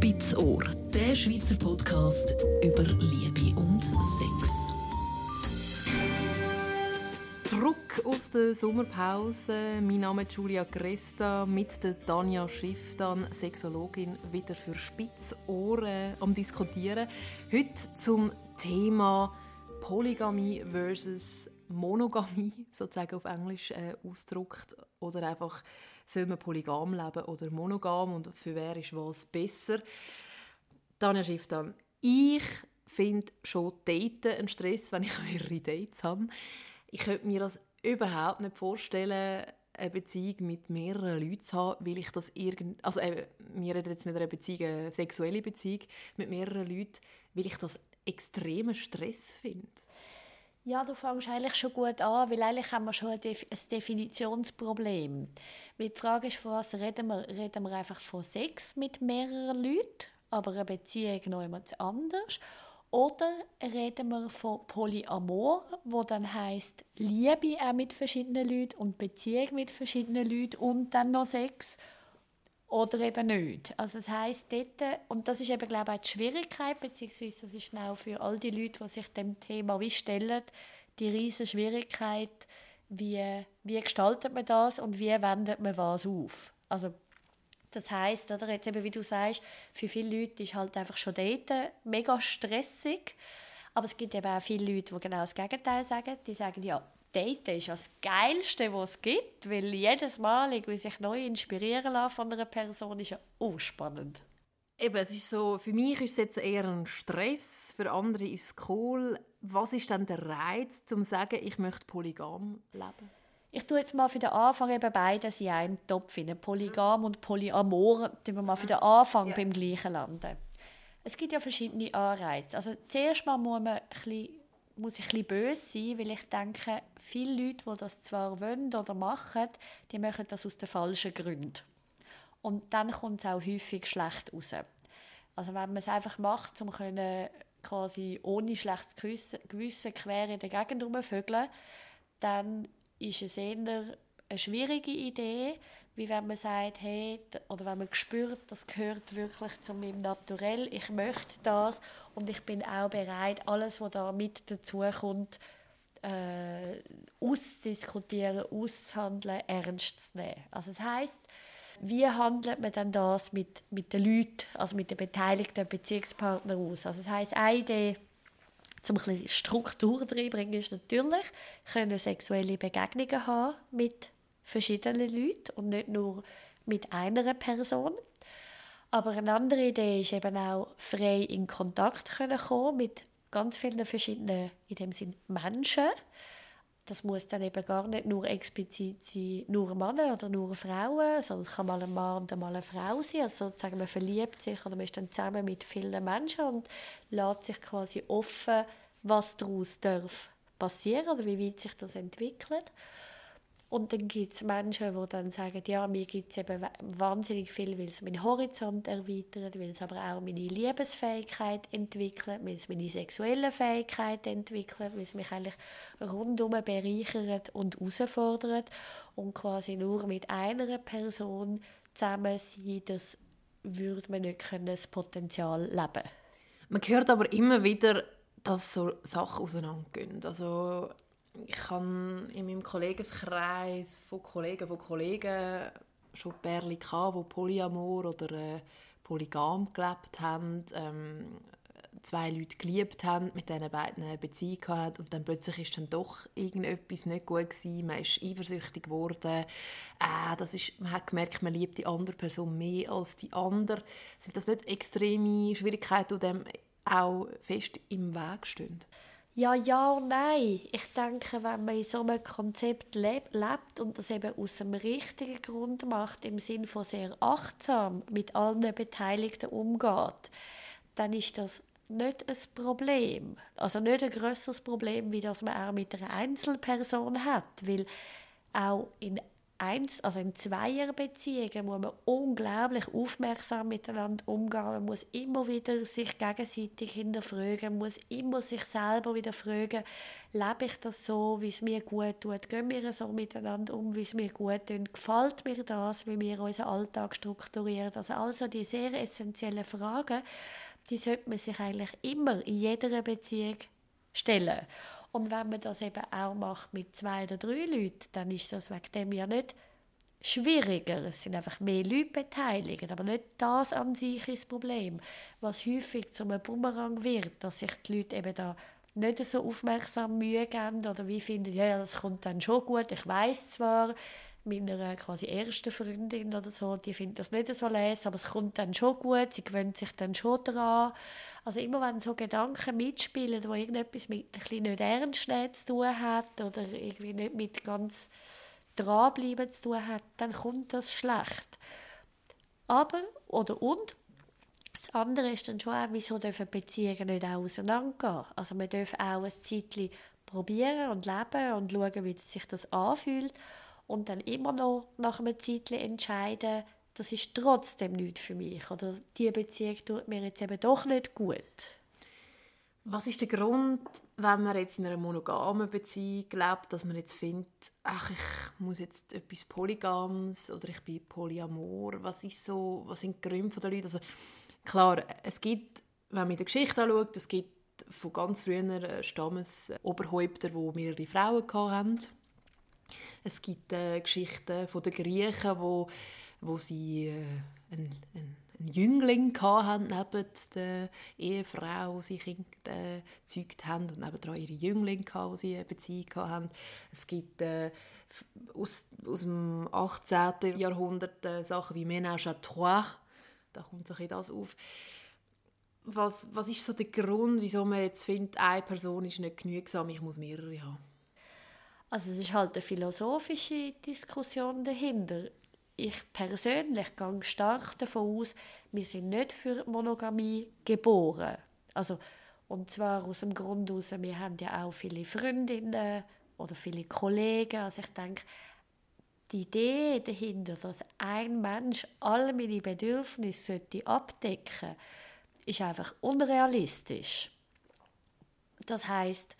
Spitzohr, der Schweizer Podcast über Liebe und Sex. Zurück aus der Sommerpause. Mein Name ist Julia Cresta mit der Tanja Schiff, dann Sexologin, wieder für Spitzohren am Diskutieren. Heute zum Thema Polygamie versus Monogamie, sozusagen auf Englisch äh, ausgedrückt. Oder einfach, soll man polygam leben oder monogam und für wer ist was besser? Tanja Schiff, dann. Ich finde schon Daten einen Stress, wenn ich mehrere Dates habe. Ich könnte mir das überhaupt nicht vorstellen, eine Beziehung mit mehreren Leuten zu haben, weil ich das irgend... Also äh, wir reden jetzt mit einer Beziehung, eine sexuelle Beziehung mit mehreren Leuten, weil ich das extremen Stress finde. Ja, du fängst eigentlich schon gut an, weil eigentlich haben wir schon ein, Definitionsproblem. Weil die Frage ist, von was reden wir? Reden wir einfach von Sex mit mehreren Leuten, aber eine Beziehung noch jemand anders? Oder reden wir von Polyamor, wo dann heißt Liebe auch mit verschiedenen Leuten und Beziehung mit verschiedenen Leuten und dann noch Sex oder eben nicht. Also das heißt dort, und das ist eben glaube ich auch die Schwierigkeit, beziehungsweise das ist auch für all die Leute, die sich dem Thema wie stellen, die riesige Schwierigkeit, wie, wie gestaltet man das und wie wendet man was auf. Also das heißt, oder jetzt eben, wie du sagst, für viele Leute ist halt einfach schon daten mega stressig. Aber es gibt eben auch viele Leute, die genau das Gegenteil sagen. Die sagen, ja, Daten ist das Geilste, was es gibt, weil jedes Mal irgendwie sich neu inspirieren lassen von einer Person ist ja auch spannend. Eben, es ist so, für mich ist es jetzt eher ein Stress, für andere ist es cool. Was ist dann der Reiz, um zu sagen, ich möchte polygam leben? Ich tue jetzt mal für den Anfang eben beides in einen Topf. Polygam und Polyamor, tun wir mal für den Anfang ja. beim gleichen landen. Es gibt ja verschiedene Anreize. Also zuerst mal muss, man ein bisschen, muss ich ein böse sein, weil ich denke, viele Leute, die das zwar wollen oder machen, die machen das aus den falschen Gründen. Und dann kommt es auch häufig schlecht raus. Also wenn man es einfach macht, um quasi ohne schlechtes Gewissen quer in der Gegend rumvögeln, dann ist es eher eine schwierige Idee, wie wenn man sagt, hey, oder wenn man spürt, das gehört wirklich zu meinem Naturell, ich möchte das und ich bin auch bereit, alles, was da mit dazu kommt, äh, auszudiskutieren, auszuhandeln, ernst zu nehmen. Also das heißt, wie handelt man dann das mit, mit den Leuten, also mit den beteiligten Beziehungspartnern aus? Also das heißt, eine Idee zum ein Struktur reinbringen, ist natürlich, können sexuelle Begegnungen haben mit verschiedenen Leuten und nicht nur mit einer Person. Aber eine andere Idee ist eben auch frei in Kontakt können kommen mit ganz vielen verschiedenen, in dem Sinn Menschen. Das muss dann eben gar nicht nur explizit sein, nur Männer oder nur Frauen, sondern es kann mal ein Mann und mal eine Frau sein. Also sozusagen man verliebt sich oder man ist dann zusammen mit vielen Menschen und lässt sich quasi offen, was daraus darf passieren oder wie weit sich das entwickelt. Und dann gibt es Menschen, die dann sagen, ja, mir gibt es eben wahnsinnig viel, weil es meinen Horizont erweitert, weil es aber auch meine Liebesfähigkeit entwickelt, weil es meine sexuelle Fähigkeit entwickelt, weil es mich eigentlich rundum bereichert und herausfordert. Und quasi nur mit einer Person zusammen sein, das würde man nicht können, das Potenzial leben Man hört aber immer wieder, dass so Sachen auseinandergehen. Also ich kann in meinem Kollegenkreis von Kollegen von Kollegen schon Pärchen gehabt, die Polyamor oder äh, polygam gelebt haben, ähm, zwei Leute geliebt haben, mit diesen beiden eine Beziehung hatten und dann plötzlich ist dann doch irgendetwas nicht gut gewesen, man ist eifersüchtig geworden, äh, das ist, man hat gemerkt, man liebt die andere Person mehr als die andere. Sind das nicht extreme Schwierigkeiten, die dem auch fest im Weg stehen? Ja, ja und nein. Ich denke, wenn man in so einem Konzept lebt, und das eben aus einem richtigen Grund macht, im Sinne von sehr achtsam mit allen Beteiligten umgeht, dann ist das nicht ein Problem. Also nicht ein grösseres Problem, wie das man auch mit einer Einzelperson hat. Weil auch in eins, also in Zweierbeziehungen muss man unglaublich aufmerksam miteinander umgehen. Man muss immer wieder sich gegenseitig hinterfragen, muss immer sich selber wieder fragen, lebe ich das so, wie es mir gut tut? Gehen wir so miteinander um, wie es mir gut tut? Gefällt mir das, wie wir unseren Alltag strukturieren? Also, also die sehr essentiellen Fragen, die sollte man sich eigentlich immer in jeder Beziehung stellen. Und wenn man das eben auch macht mit zwei oder drei Leuten, dann ist das wegen dem ja nicht schwieriger. Es sind einfach mehr Leute beteiligt. Aber nicht das an sich ist das Problem. Was häufig zu einem Bumerang wird, dass sich die Leute eben da nicht so aufmerksam Mühe geben oder wie finden, ja, das kommt dann schon gut. Ich weiß zwar, meiner quasi ersten Freundin oder so, die findet das nicht so lesen, aber es kommt dann schon gut, sie gewöhnt sich dann schon daran. Also immer wenn so Gedanken mitspielen, wo irgendetwas mit ein bisschen nicht ernst zu tun hat oder irgendwie nicht mit ganz dranbleiben zu tun hat, dann kommt das schlecht. Aber, oder und, das andere ist dann schon auch, wieso dürfen Beziehungen nicht auch auseinandergehen. Also man darf auch ein Zeitchen probieren und leben und schauen, wie sich das anfühlt und dann immer noch nach einem Zeitchen entscheiden, das ist trotzdem nicht für mich oder die Beziehung tut mir jetzt eben doch nicht gut. Was ist der Grund, wenn man jetzt in einer monogamen Beziehung glaubt, dass man jetzt findet, ach, ich muss jetzt etwas Polygams oder ich bin Polyamor? Was ist so, was sind die Gründe der Leute? Also klar, es gibt, wenn man in der Geschichte anschaut, es gibt von ganz früher Stammesoberhäupter, die mehrere Frauen hatten es gibt äh, Geschichten von den Griechen, wo, wo sie äh, einen, einen, einen Jüngling hatten neben der Ehefrau, die sie Kinder äh, haben und nebenan ihre Jünglinge, die sie eine Beziehung hatten. Es gibt äh, aus, aus dem 18. Jahrhundert äh, Sachen wie Ménage à trois, da kommt so das auf. Was, was ist so der Grund, wieso man jetzt findet, eine Person ist nicht genügsam, ich muss mehrere haben? Also es ist halt eine philosophische Diskussion dahinter. Ich persönlich gehe stark davon aus, wir sind nicht für Monogamie geboren. Also, und zwar aus dem Grund aus, wir haben ja auch viele Freundinnen oder viele Kollegen. Also ich denke, die Idee dahinter, dass ein Mensch all meine Bedürfnisse abdecken sollte, ist einfach unrealistisch. Das heißt,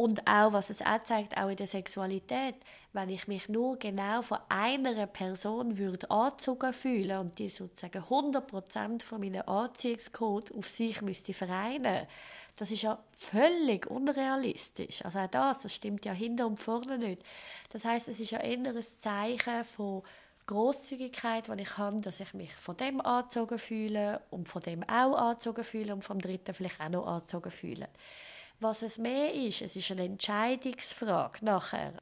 und auch, was es auch zeigt, auch in der Sexualität, wenn ich mich nur genau von einer Person würde angezogen fühlen und die sozusagen 100% von meinem Anziehungscode auf sich müsste vereinen, das ist ja völlig unrealistisch. Also auch das, das stimmt ja hinter und vorne nicht. Das heißt, es ist ja eher ein Zeichen von Großzügigkeit, wenn ich habe, dass ich mich von dem angezogen fühle und von dem auch angezogen fühle und vom dritten vielleicht auch noch angezogen fühle. Was es mehr ist, es ist eine Entscheidungsfrage nachher.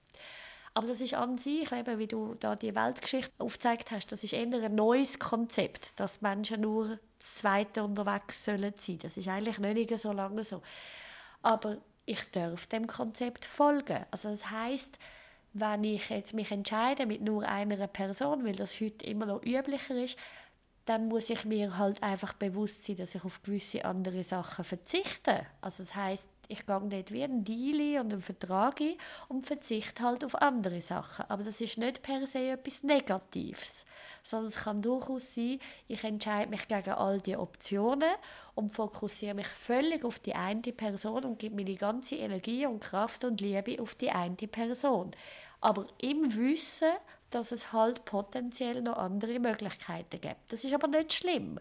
Aber das ist an sich, eben, wie du da die Weltgeschichte aufgezeigt hast, das ist eher ein neues Konzept, dass Menschen nur das Zweite unterwegs sollen sein. Das ist eigentlich nicht so lange so. Aber ich darf dem Konzept folgen. Also das heißt, wenn ich jetzt mich entscheide mit nur einer Person, weil das heute immer noch üblicher ist, dann muss ich mir halt einfach bewusst sein, dass ich auf gewisse andere Sachen verzichte. Also das heißt, ich gehe nicht wie ein Deal und einen Vertrag ein und verzichte halt auf andere Sachen. Aber das ist nicht per se etwas Negatives, sondern es kann durchaus sein, ich entscheide mich gegen all die Optionen und fokussiere mich völlig auf die eine Person und gebe meine ganze Energie und Kraft und Liebe auf die eine Person. Aber im Wissen, dass es halt potenziell noch andere Möglichkeiten gibt. Das ist aber nicht schlimm.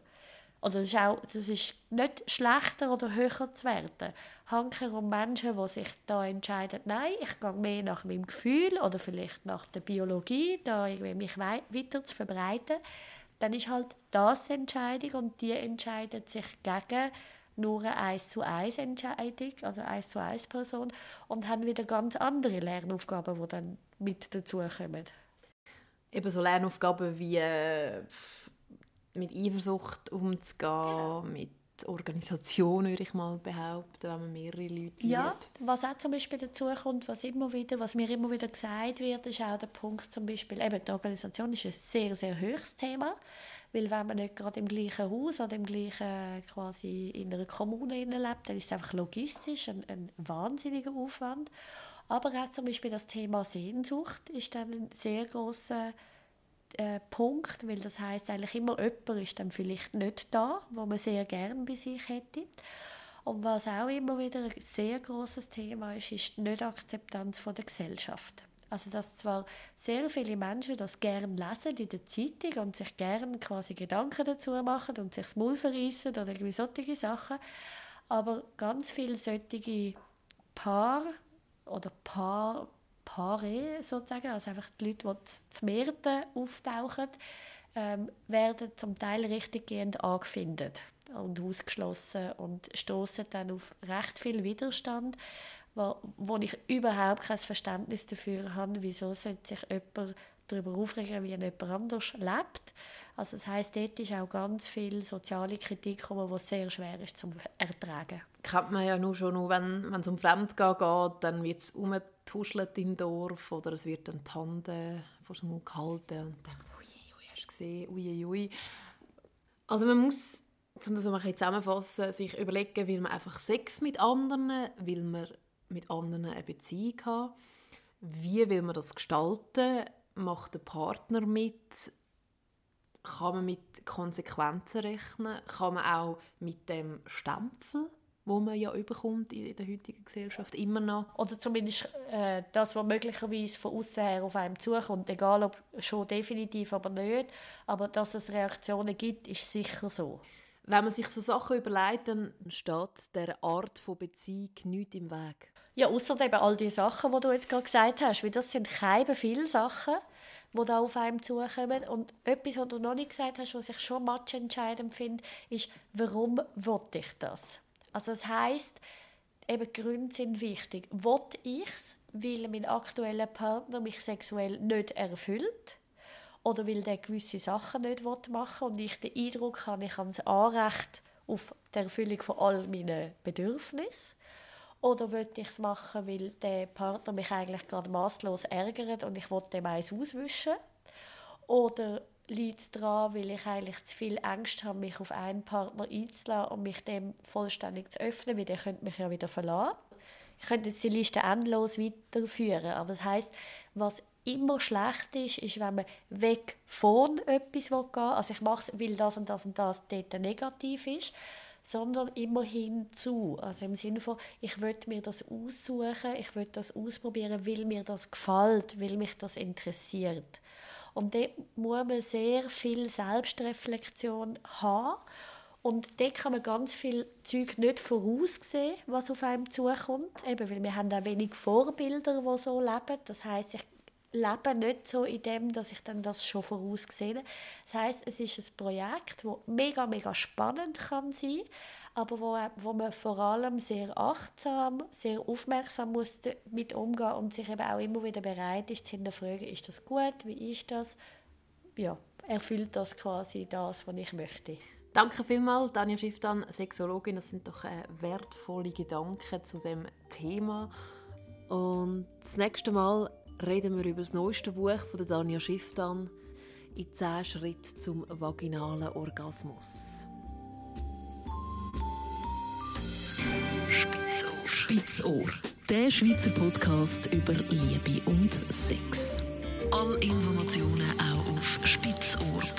Oder das ist, auch, das ist nicht schlechter oder höher zu werden. Hanker um Menschen, die sich da entscheiden, nein, ich gehe mehr nach meinem Gefühl oder vielleicht nach der Biologie, da irgendwie mich weiter zu verbreiten, dann ist halt das Entscheidung und die entscheidet sich gegen nur eine 1 zu 1 Entscheidung, also 1 zu 1 Person und haben wieder ganz andere Lernaufgaben, die dann mit dazukommen eben so Lernaufgaben wie äh, mit Eifersucht umzugehen, genau. mit Organisation, würde ich mal behaupten, wenn man mehrere Leute ja, liebt. was auch zum Beispiel dazu kommt, was, immer wieder, was mir immer wieder gesagt wird, ist auch der Punkt zum Beispiel, eben die Organisation ist ein sehr, sehr höchstes Thema, weil wenn man nicht gerade im gleichen Haus oder im gleichen, quasi in einer Kommune lebt, dann ist es einfach logistisch ein, ein wahnsinniger Aufwand. Aber auch zum Beispiel das Thema Sehnsucht ist dann ein sehr großer äh, Punkt, weil das heißt eigentlich immer jemand ist dann vielleicht nicht da, wo man sehr gern bei sich hätte. Und was auch immer wieder ein sehr großes Thema ist, ist die Nicht-Akzeptanz der Gesellschaft. Also dass zwar sehr viele Menschen das gerne lesen in der Zeitung und sich gerne quasi Gedanken dazu machen und sich das Maul verreissen oder irgendwie solche Sachen, aber ganz viele solche Paar oder Paar, Paare sozusagen, also einfach die Leute, die zu Mehrten auftauchen, ähm, werden zum Teil richtiggehend angefindet und ausgeschlossen und stoßen dann auf recht viel Widerstand wo, wo ich überhaupt kein Verständnis dafür habe, wieso sich jemand darüber aufregen, wie jemand anders lebt. Also das heißt, dort ist auch ganz viel soziale Kritik, die sehr schwer ist zu ertragen. Kennt man ja nur schon, nur wenn, es um Fremdgehen geht, dann wird es umgetuschelt im Dorf oder es wird dann die Hand äh, vor dem Mund gehalten und denkt so, ui, ui, hast du gesehen, ui, ui. Also man muss, um das mal zusammenfassen, sich überlegen, will man einfach Sex mit anderen, will man mit anderen eine Beziehung haben. Wie will man das gestalten? Macht der Partner mit? Kann man mit Konsequenzen rechnen? Kann man auch mit dem Stempel, wo man ja überkommt in der heutigen Gesellschaft immer noch? Oder zumindest äh, das, was möglicherweise von außen her auf einem zukommt, egal ob schon definitiv, aber nicht. Aber dass es Reaktionen gibt, ist sicher so. Wenn man sich so Sachen überlegt, dann steht der Art von Beziehung nichts im Weg. Ja, außer eben all die Sachen, die du jetzt gerade gesagt hast, weil das sind keine viele Sachen, die da auf einem zukommen. Und etwas, was du noch nicht gesagt hast, was ich schon matchentscheidend finde, ist, warum wollte ich das? Also das heißt, eben Gründe sind wichtig. Wollte ich es, weil mein aktueller Partner mich sexuell nicht erfüllt? Oder weil der gewisse Sachen nicht machen will und ich den Eindruck habe, ich habe das Anrecht auf die Erfüllung von all meinen Bedürfnissen? Oder wollte ich es machen, weil der Partner mich eigentlich gerade maßlos ärgert und ich wollte dem eins auswischen? Oder liegt es daran, weil ich eigentlich zu viel Angst habe, mich auf einen Partner einzulassen und mich dem vollständig zu öffnen, weil der könnte mich ja wieder verlassen. Ich könnte jetzt die Liste endlos weiterführen, aber das heißt, was immer schlecht ist, ist, wenn man weg von etwas gehen will. Also ich mache es, weil das und das und das dort negativ ist sondern immer hinzu. Also im Sinne von, ich will mir das aussuchen, ich will das ausprobieren, weil mir das gefällt, weil mich das interessiert. Und dort muss man sehr viel Selbstreflexion haben. Und dort kann man ganz viel Zeug nicht voraussehen, was auf einem zukommt. Eben, weil wir haben auch wenig Vorbilder, die so leben. Das heißt, ich lebe nicht so in dem, dass ich dann das schon voraussehe. Das heißt, es ist ein Projekt, das mega, mega spannend kann sein aber wo, wo man vor allem sehr achtsam, sehr aufmerksam muss mit umgehen und sich eben auch immer wieder bereit ist zu hinterfragen, ist das gut, wie ist das, ja, erfüllt das quasi das, was ich möchte. Danke vielmals, Daniel Schifftan, Sexologin. Das sind doch äh, wertvolle Gedanken zu dem Thema. Und das nächste Mal reden wir über das neueste Buch von Dania Schifftan in 10 Schritten zum vaginalen Orgasmus. Spitzohr. Der Schweizer Podcast über Liebe und Sex. Alle Informationen auch auf spitzohr.ch.